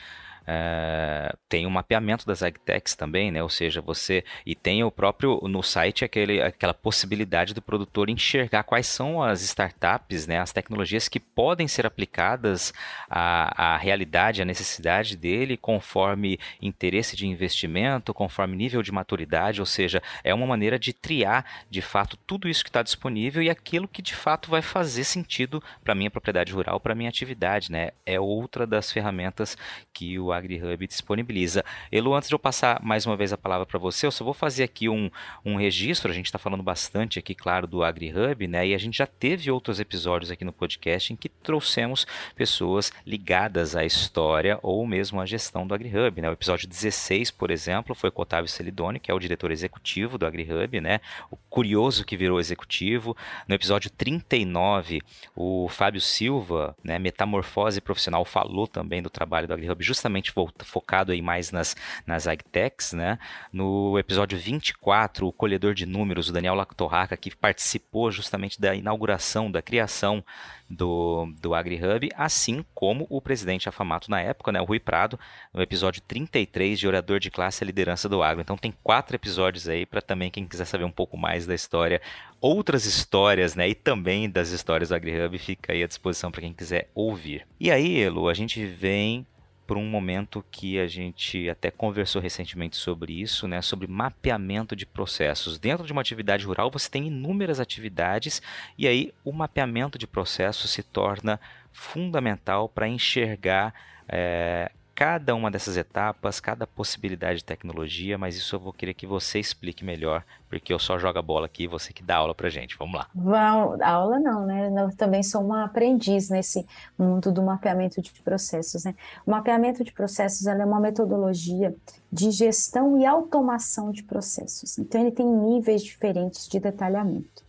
é, tem o um mapeamento das agtechs também, né? Ou seja, você e tem o próprio no site aquele, aquela possibilidade do produtor enxergar quais são as startups, né? As tecnologias que podem ser aplicadas à, à realidade, à necessidade dele, conforme interesse de investimento, conforme nível de maturidade. Ou seja, é uma maneira de triar de fato tudo isso que está disponível e aquilo que de fato vai fazer sentido para minha propriedade rural, para minha atividade, né? É outra das ferramentas que o AgriHub disponibiliza. Elo, antes de eu passar mais uma vez a palavra para você, eu só vou fazer aqui um, um registro. A gente está falando bastante aqui, claro, do AgriHub, né? E a gente já teve outros episódios aqui no podcast em que trouxemos pessoas ligadas à história ou mesmo à gestão do AgriHub, né? O episódio 16, por exemplo, foi com o Otávio Celidoni, que é o diretor executivo do AgriHub, né? O curioso que virou executivo. No episódio 39, o Fábio Silva, né, metamorfose profissional, falou também do trabalho do AgriHub justamente justamente focado aí mais nas, nas agtechs, né? No episódio 24, o colhedor de números, o Daniel Lactorraca, que participou justamente da inauguração, da criação do, do AgriHub, assim como o presidente afamato na época, né, o Rui Prado, no episódio 33 de Orador de Classe e Liderança do Agro. Então tem quatro episódios aí para também quem quiser saber um pouco mais da história, outras histórias, né, e também das histórias do AgriHub, fica aí à disposição para quem quiser ouvir. E aí, Elo, a gente vem por um momento que a gente até conversou recentemente sobre isso, né, sobre mapeamento de processos. Dentro de uma atividade rural, você tem inúmeras atividades e aí o mapeamento de processos se torna fundamental para enxergar é, cada uma dessas etapas, cada possibilidade de tecnologia, mas isso eu vou querer que você explique melhor, porque eu só jogo a bola aqui você que dá aula pra gente. Vamos lá. Vamos, aula não, né? Eu também sou uma aprendiz nesse mundo do mapeamento de processos, né? O mapeamento de processos é uma metodologia de gestão e automação de processos. Então ele tem níveis diferentes de detalhamento.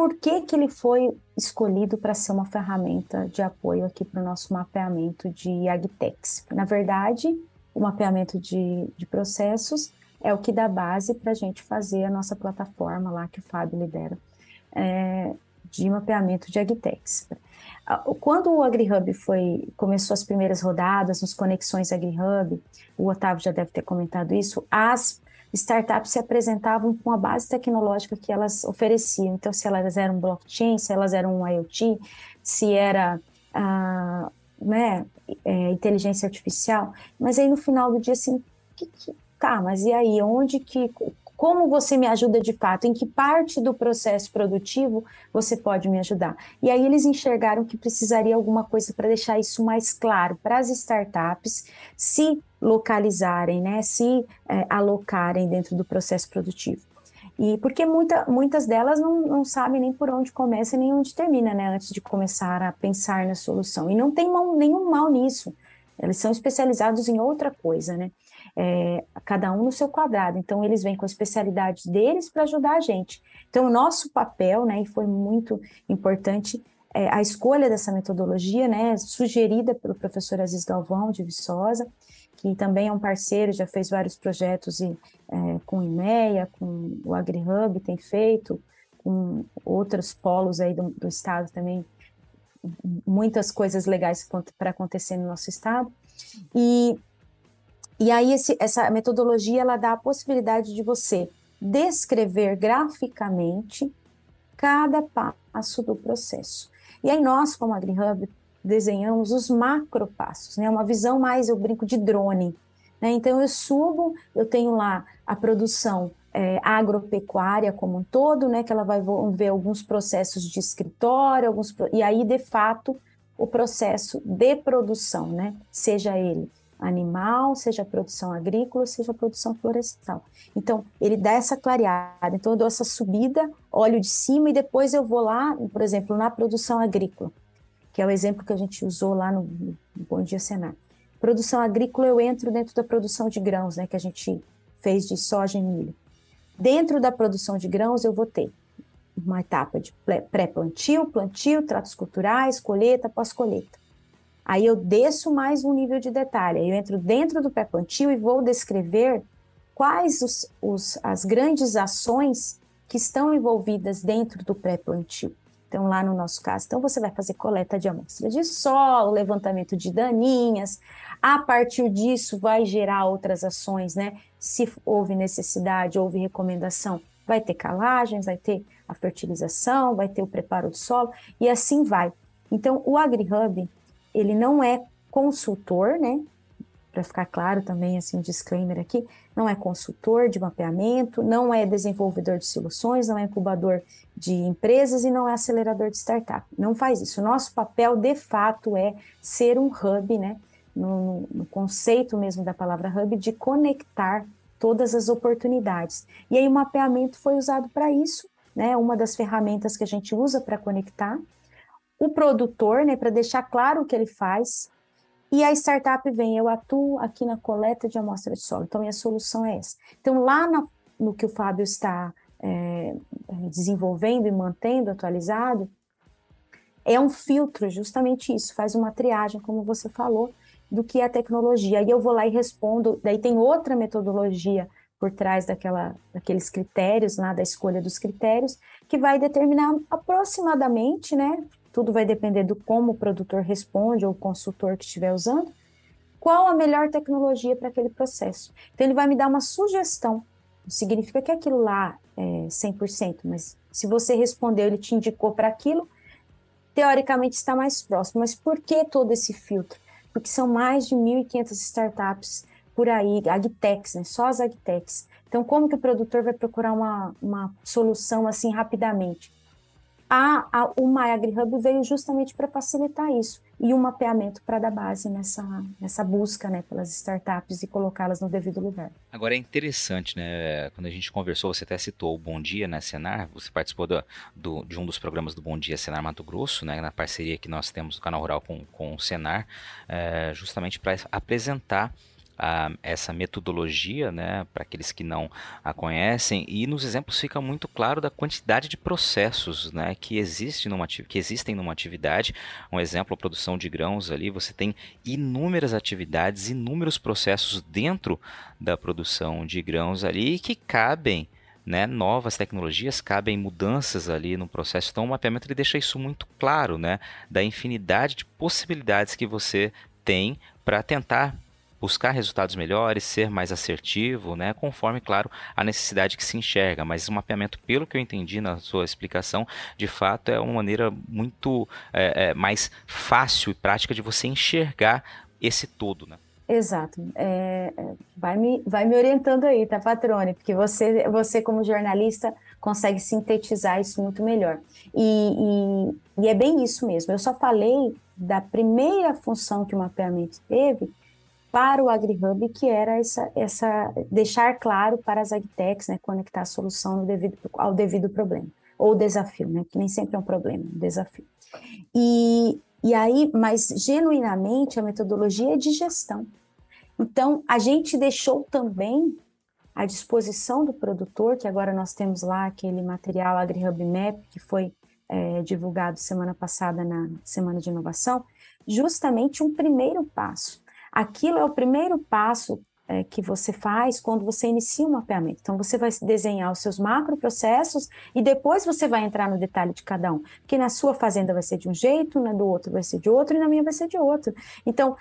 Por que, que ele foi escolhido para ser uma ferramenta de apoio aqui para o nosso mapeamento de Agtex? Na verdade, o mapeamento de, de processos é o que dá base para a gente fazer a nossa plataforma lá que o Fábio lidera, é, de mapeamento de Agtex. Quando o AgriHub foi, começou as primeiras rodadas, nos conexões AgriHub, o Otávio já deve ter comentado isso, as startups se apresentavam com a base tecnológica que elas ofereciam. Então, se elas eram blockchain, se elas eram IoT, se era ah, né, é, inteligência artificial. Mas aí no final do dia, assim, que, que, tá, mas e aí, onde que, como você me ajuda de fato? Em que parte do processo produtivo você pode me ajudar? E aí eles enxergaram que precisaria alguma coisa para deixar isso mais claro para as startups se localizarem, né, se é, alocarem dentro do processo produtivo. E porque muita, muitas delas não, não sabem nem por onde começa nem onde termina, né, antes de começar a pensar na solução. E não tem mal, nenhum mal nisso. Eles são especializados em outra coisa, né? É, cada um no seu quadrado. Então, eles vêm com a especialidade deles para ajudar a gente. Então, o nosso papel, né, e foi muito importante, é, a escolha dessa metodologia, né, sugerida pelo professor Aziz Galvão, de Viçosa, que também é um parceiro, já fez vários projetos e, é, com o IMEA, com o AgriHub, tem feito, com outros polos aí do, do estado também, muitas coisas legais para acontecer no nosso estado. E e aí esse, essa metodologia ela dá a possibilidade de você descrever graficamente cada passo do processo. E aí nós, como AgriHub, desenhamos os macro passos, né? Uma visão mais, eu brinco, de drone. Né? Então eu subo, eu tenho lá a produção é, agropecuária como um todo, né? Que ela vai ver alguns processos de escritório, alguns e aí de fato o processo de produção, né? Seja ele animal, seja produção agrícola, seja produção florestal. Então, ele dá essa clareada. Então, eu dou essa subida, olho de cima e depois eu vou lá, por exemplo, na produção agrícola, que é o exemplo que a gente usou lá no, no Bom Dia Senar. Produção agrícola, eu entro dentro da produção de grãos, né, que a gente fez de soja e milho. Dentro da produção de grãos, eu vou ter uma etapa de pré-plantio, plantio, tratos culturais, colheita, pós-colheita. Aí eu desço mais um nível de detalhe, eu entro dentro do pré-plantio e vou descrever quais os, os, as grandes ações que estão envolvidas dentro do pré-plantio. Então, lá no nosso caso, então você vai fazer coleta de amostra de solo, levantamento de daninhas. A partir disso, vai gerar outras ações, né? Se houve necessidade, houve recomendação, vai ter calagens, vai ter a fertilização, vai ter o preparo do solo, e assim vai. Então, o AgriHub, ele não é consultor, né? Para ficar claro também, assim, um disclaimer aqui, não é consultor de mapeamento, não é desenvolvedor de soluções, não é incubador de empresas e não é acelerador de startup. Não faz isso. O nosso papel, de fato, é ser um hub, né? No, no conceito mesmo da palavra hub, de conectar todas as oportunidades. E aí o mapeamento foi usado para isso, né? Uma das ferramentas que a gente usa para conectar o produtor, né, para deixar claro o que ele faz, e a startup vem, eu atuo aqui na coleta de amostra de solo. Então, minha solução é essa. Então, lá na, no que o Fábio está é, desenvolvendo e mantendo atualizado, é um filtro, justamente isso, faz uma triagem, como você falou, do que a tecnologia. Aí eu vou lá e respondo, daí tem outra metodologia por trás daquela, daqueles critérios, né, da escolha dos critérios, que vai determinar aproximadamente, né, tudo vai depender do como o produtor responde ou o consultor que estiver usando, qual a melhor tecnologia para aquele processo. Então, ele vai me dar uma sugestão. Não significa que aquilo lá é 100%, mas se você respondeu, ele te indicou para aquilo, teoricamente está mais próximo. Mas por que todo esse filtro? Porque são mais de 1.500 startups por aí, agtechs, né? só as agtechs. Então, como que o produtor vai procurar uma, uma solução assim rapidamente? A, a, o MyAgriHub veio justamente para facilitar isso e um mapeamento para dar base nessa, nessa busca né, pelas startups e colocá-las no devido lugar. Agora é interessante, né? Quando a gente conversou, você até citou o Bom Dia, né, Senar? Você participou do, do, de um dos programas do Bom Dia Senar Mato Grosso, né? Na parceria que nós temos do Canal Rural com, com o Senar, é, justamente para apresentar essa metodologia, né, para aqueles que não a conhecem, e nos exemplos fica muito claro da quantidade de processos né, que, existe numa, que existem numa atividade. Um exemplo, a produção de grãos ali, você tem inúmeras atividades, inúmeros processos dentro da produção de grãos ali que cabem né, novas tecnologias, cabem mudanças ali no processo. Então, o mapeamento ele deixa isso muito claro, né, da infinidade de possibilidades que você tem para tentar buscar resultados melhores, ser mais assertivo, né, conforme, claro, a necessidade que se enxerga. Mas o mapeamento, pelo que eu entendi na sua explicação, de fato é uma maneira muito é, é, mais fácil e prática de você enxergar esse todo, né? Exato. É, é vai, me, vai me orientando aí, tá, Patrone? Porque você, você como jornalista, consegue sintetizar isso muito melhor. E, e, e é bem isso mesmo. Eu só falei da primeira função que o mapeamento teve, para o AgriHub, que era essa, essa deixar claro para as agtechs, né, conectar a solução devido, ao devido problema, ou desafio, né, que nem sempre é um problema, um desafio. E, e aí, mas genuinamente a metodologia é de gestão. Então, a gente deixou também à disposição do produtor, que agora nós temos lá aquele material AgriHub Map, que foi é, divulgado semana passada na Semana de Inovação, justamente um primeiro passo Aquilo é o primeiro passo é, que você faz quando você inicia um mapeamento. Então, você vai desenhar os seus macroprocessos e depois você vai entrar no detalhe de cada um. Porque na sua fazenda vai ser de um jeito, na do outro vai ser de outro e na minha vai ser de outro. Então,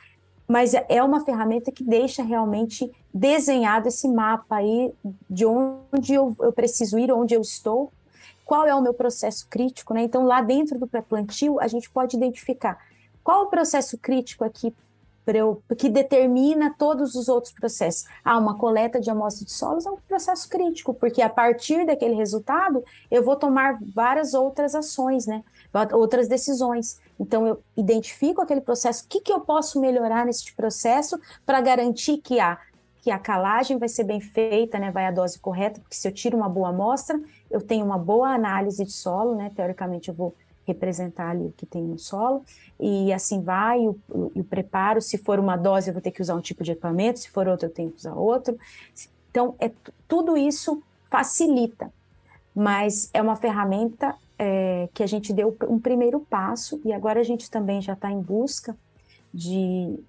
mas é, é uma ferramenta que deixa realmente desenhado esse mapa aí de onde eu, eu preciso ir, onde eu estou, qual é o meu processo crítico, né? Então, lá dentro do pré-plantio, a gente pode identificar qual o processo crítico aqui eu, que determina todos os outros processos. Ah, uma coleta de amostra de solos é um processo crítico, porque a partir daquele resultado eu vou tomar várias outras ações, né? outras decisões. Então eu identifico aquele processo, o que, que eu posso melhorar nesse processo para garantir que a, que a calagem vai ser bem feita, né? vai a dose correta, porque se eu tiro uma boa amostra, eu tenho uma boa análise de solo, né? teoricamente eu vou representar ali o que tem no solo, e assim vai, o, o, o, preparo, se for uma dose eu vou ter que usar um tipo de equipamento, se for outro eu tenho que usar outro. Então, é, tudo isso facilita, mas é uma ferramenta é, que a gente deu um primeiro passo, e agora a gente também já está em busca de,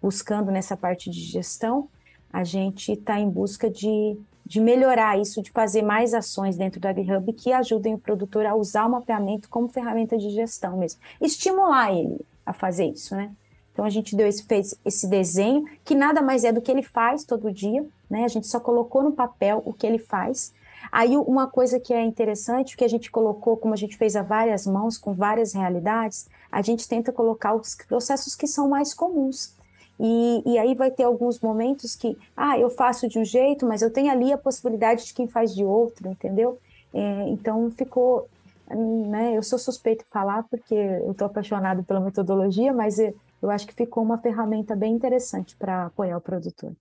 buscando nessa parte de gestão, a gente está em busca de de melhorar isso, de fazer mais ações dentro do AgriHub que ajudem o produtor a usar o mapeamento como ferramenta de gestão mesmo. Estimular ele a fazer isso, né? Então a gente deu esse, fez esse desenho, que nada mais é do que ele faz todo dia, né? A gente só colocou no papel o que ele faz. Aí uma coisa que é interessante, que a gente colocou, como a gente fez a várias mãos, com várias realidades, a gente tenta colocar os processos que são mais comuns. E, e, aí vai ter alguns momentos que, ah, eu faço de um jeito, mas eu tenho ali a possibilidade de quem faz de outro, entendeu? É, então ficou, né, eu sou suspeito de falar porque eu estou apaixonado pela metodologia, mas eu acho que ficou uma ferramenta bem interessante para apoiar o produtor.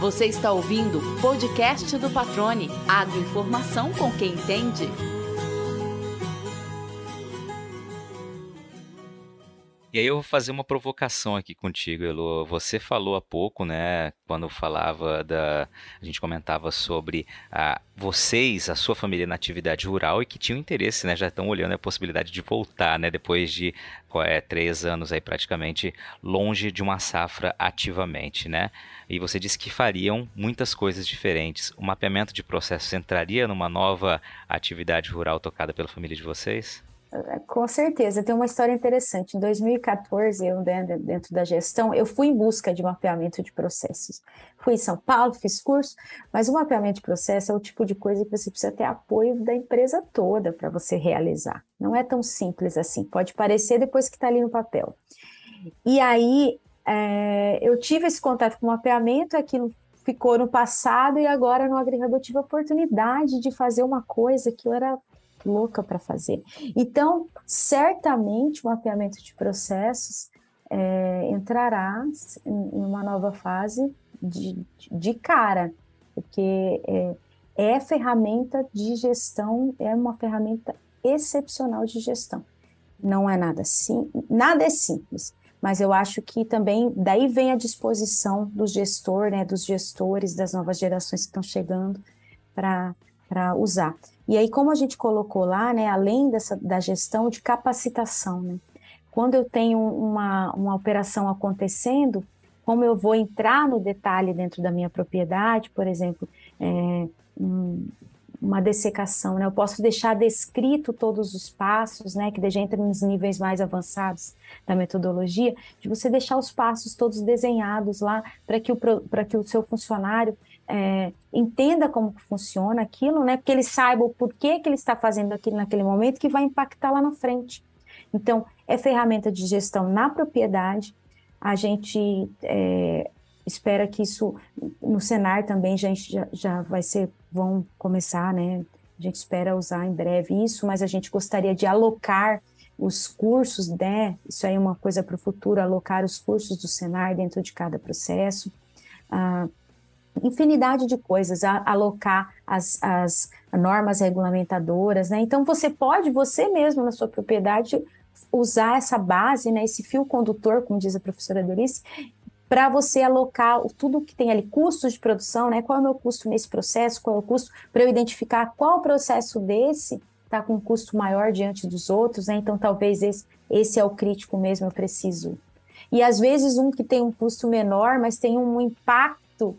Você está ouvindo o podcast do Patrone, agroinformação com quem entende. E aí eu vou fazer uma provocação aqui contigo, Elo. Você falou há pouco, né, quando falava da, a gente comentava sobre a, vocês, a sua família na atividade rural e que tinham interesse, né, já estão olhando a possibilidade de voltar, né, depois de é, três anos aí praticamente longe de uma safra ativamente, né? E você disse que fariam muitas coisas diferentes. O mapeamento de processos entraria numa nova atividade rural tocada pela família de vocês? Com certeza, tem uma história interessante. Em 2014, eu né, dentro da gestão, eu fui em busca de mapeamento de processos. Fui em São Paulo, fiz curso, mas o mapeamento de processo é o tipo de coisa que você precisa ter apoio da empresa toda para você realizar. Não é tão simples assim, pode parecer depois que está ali no papel. E aí, é, eu tive esse contato com o mapeamento, aquilo ficou no passado e agora no Agri eu tive a oportunidade de fazer uma coisa que eu era louca para fazer. Então, certamente o mapeamento de processos é, entrará em uma nova fase de, de cara, porque é, é ferramenta de gestão, é uma ferramenta excepcional de gestão. Não é nada sim, nada é simples, mas eu acho que também daí vem a disposição do gestor, né, dos gestores das novas gerações que estão chegando para usar. E aí, como a gente colocou lá, né, além dessa, da gestão de capacitação, né, quando eu tenho uma, uma operação acontecendo, como eu vou entrar no detalhe dentro da minha propriedade, por exemplo, é, um, uma dessecação, né? Eu posso deixar descrito todos os passos, né? Que já entra nos níveis mais avançados da metodologia, de você deixar os passos todos desenhados lá para que, o, que o seu funcionário é, entenda como funciona aquilo, né? Porque ele saiba o porquê que ele está fazendo aquilo naquele momento que vai impactar lá na frente. Então, é ferramenta de gestão na propriedade. A gente é, espera que isso no Senar também já, já, já vai ser, vão começar, né? A gente espera usar em breve isso, mas a gente gostaria de alocar os cursos, né? Isso aí é uma coisa para o futuro, alocar os cursos do Senar dentro de cada processo. Ah, infinidade de coisas, a, alocar as, as normas regulamentadoras, né? Então você pode, você mesmo na sua propriedade, usar essa base, né, esse fio condutor, como diz a professora Dorice, para você alocar tudo que tem ali, custos de produção, né? Qual é o meu custo nesse processo, qual é o custo, para eu identificar qual processo desse está com custo maior diante dos outros, né? Então talvez esse, esse é o crítico mesmo, eu preciso. E às vezes um que tem um custo menor, mas tem um impacto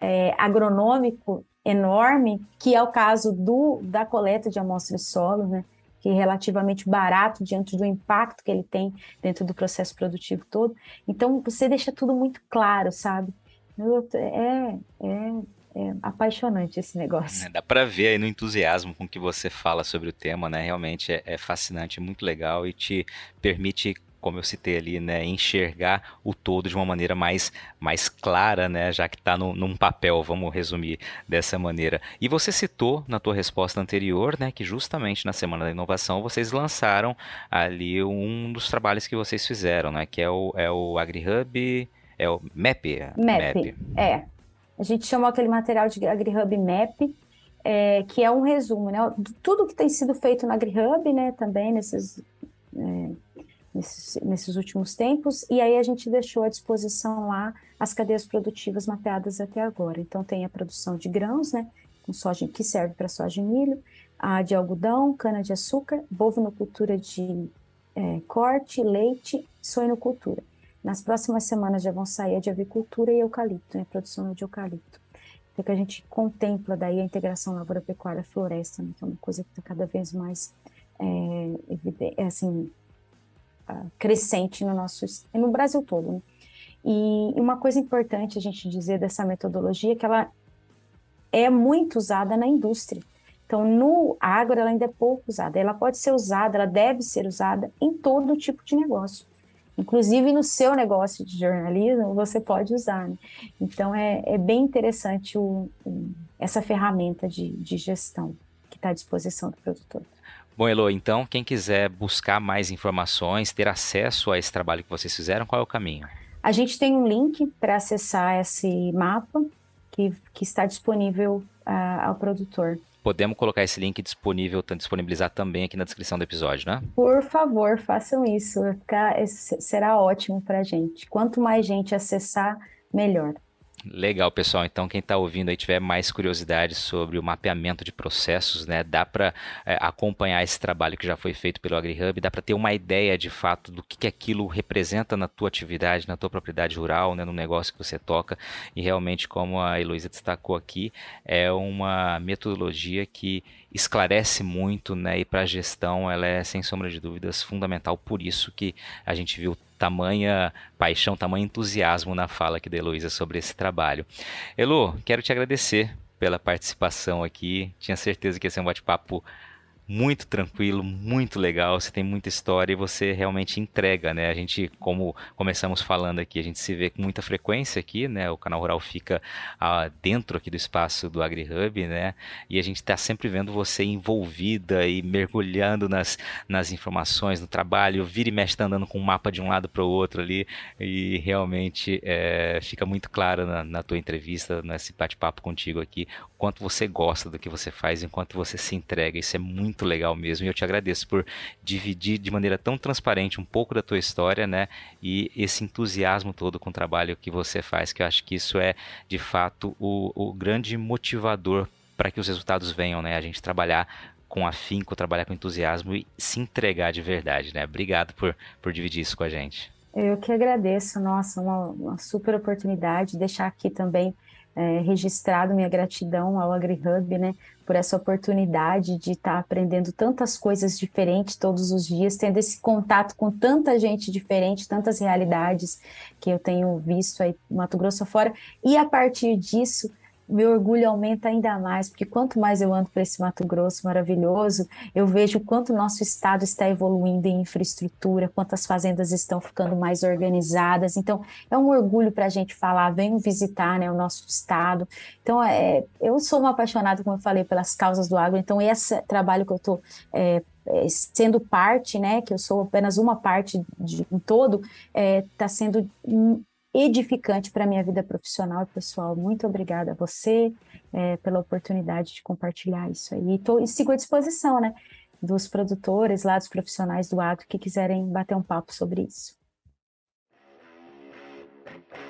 é, agronômico enorme, que é o caso do, da coleta de amostras de solo, né? Que é relativamente barato diante do impacto que ele tem dentro do processo produtivo todo. Então, você deixa tudo muito claro, sabe? É, é, é apaixonante esse negócio. É, dá para ver aí no entusiasmo com que você fala sobre o tema, né? Realmente é, é fascinante, é muito legal e te permite como eu citei ali, né, enxergar o todo de uma maneira mais, mais clara, né, já que está num papel, vamos resumir dessa maneira. E você citou na tua resposta anterior, né, que justamente na Semana da Inovação vocês lançaram ali um dos trabalhos que vocês fizeram, né, que é o, é o AgriHub, é o MAP. MAP, MAP. é. A gente chamou aquele material de AgriHub MAP, é, que é um resumo, né, tudo que tem sido feito no AgriHub, né, também nesses... É, nesses, nesses últimos tempos, e aí a gente deixou à disposição lá as cadeias produtivas mapeadas até agora. Então tem a produção de grãos, né, com soja que serve para soja e milho, a de algodão, cana-de-açúcar, bovinocultura de é, corte, leite, suinocultura. Nas próximas semanas já vão sair a de avicultura e eucalipto, né, produção de eucalipto. Então que a gente contempla daí a integração lavoura-pecuária-floresta, né, que é uma coisa que está cada vez mais é, assim, crescente no nosso no Brasil todo. Né? E uma coisa importante a gente dizer dessa metodologia é que ela é muito usada na indústria. Então, no agro, ela ainda é pouco usada. Ela pode ser usada, ela deve ser usada em todo tipo de negócio. Inclusive no seu negócio de jornalismo, você pode usar. Né? Então, é, é, bem interessante o, o, essa ferramenta de, de gestão que está à disposição do produtor. Bom, Elo, então, quem quiser buscar mais informações, ter acesso a esse trabalho que vocês fizeram, qual é o caminho? A gente tem um link para acessar esse mapa que, que está disponível uh, ao produtor. Podemos colocar esse link disponível, disponibilizar também aqui na descrição do episódio, né? Por favor, façam isso. Será ótimo para a gente. Quanto mais gente acessar, melhor. Legal, pessoal. Então, quem está ouvindo aí tiver mais curiosidade sobre o mapeamento de processos, né, dá para é, acompanhar esse trabalho que já foi feito pelo AgriHub, dá para ter uma ideia de fato do que, que aquilo representa na tua atividade, na tua propriedade rural, né, no negócio que você toca. E realmente, como a Heloísa destacou aqui, é uma metodologia que esclarece muito, né, e para a gestão ela é, sem sombra de dúvidas, fundamental. Por isso que a gente viu tamanha paixão, tamanho entusiasmo na fala aqui da Heloísa sobre esse trabalho. Elo, quero te agradecer pela participação aqui. Tinha certeza que ia ser um bate-papo muito tranquilo, muito legal, você tem muita história e você realmente entrega, né? A gente, como começamos falando aqui, a gente se vê com muita frequência aqui, né? O canal Rural fica ah, dentro aqui do espaço do AgriHub, né? E a gente está sempre vendo você envolvida e mergulhando nas, nas informações, no trabalho, vira e mexe tá andando com um mapa de um lado para o outro ali e realmente é, fica muito claro na, na tua entrevista, nesse bate-papo contigo aqui, quanto você gosta do que você faz, enquanto você se entrega, isso é muito legal mesmo. E eu te agradeço por dividir de maneira tão transparente um pouco da tua história, né? E esse entusiasmo todo com o trabalho que você faz, que eu acho que isso é de fato o, o grande motivador para que os resultados venham, né? A gente trabalhar com afinco, trabalhar com entusiasmo e se entregar de verdade, né? Obrigado por, por dividir isso com a gente. Eu que agradeço, nossa, uma, uma super oportunidade, deixar aqui também é, registrado minha gratidão ao AgriHub, né, por essa oportunidade de estar tá aprendendo tantas coisas diferentes todos os dias, tendo esse contato com tanta gente diferente, tantas realidades que eu tenho visto aí Mato Grosso fora, e a partir disso meu orgulho aumenta ainda mais, porque quanto mais eu ando para esse Mato Grosso maravilhoso, eu vejo o quanto o nosso estado está evoluindo em infraestrutura, quantas fazendas estão ficando mais organizadas. Então, é um orgulho para a gente falar, venham visitar né, o nosso estado. Então, é, eu sou uma apaixonada, como eu falei, pelas causas do agro, então esse trabalho que eu estou é, é, sendo parte, né, que eu sou apenas uma parte de um todo, está é, tá sendo edificante para a minha vida profissional e pessoal. Muito obrigada a você é, pela oportunidade de compartilhar isso aí. E, tô, e sigo à disposição, né, dos produtores lá, dos profissionais do ato que quiserem bater um papo sobre isso.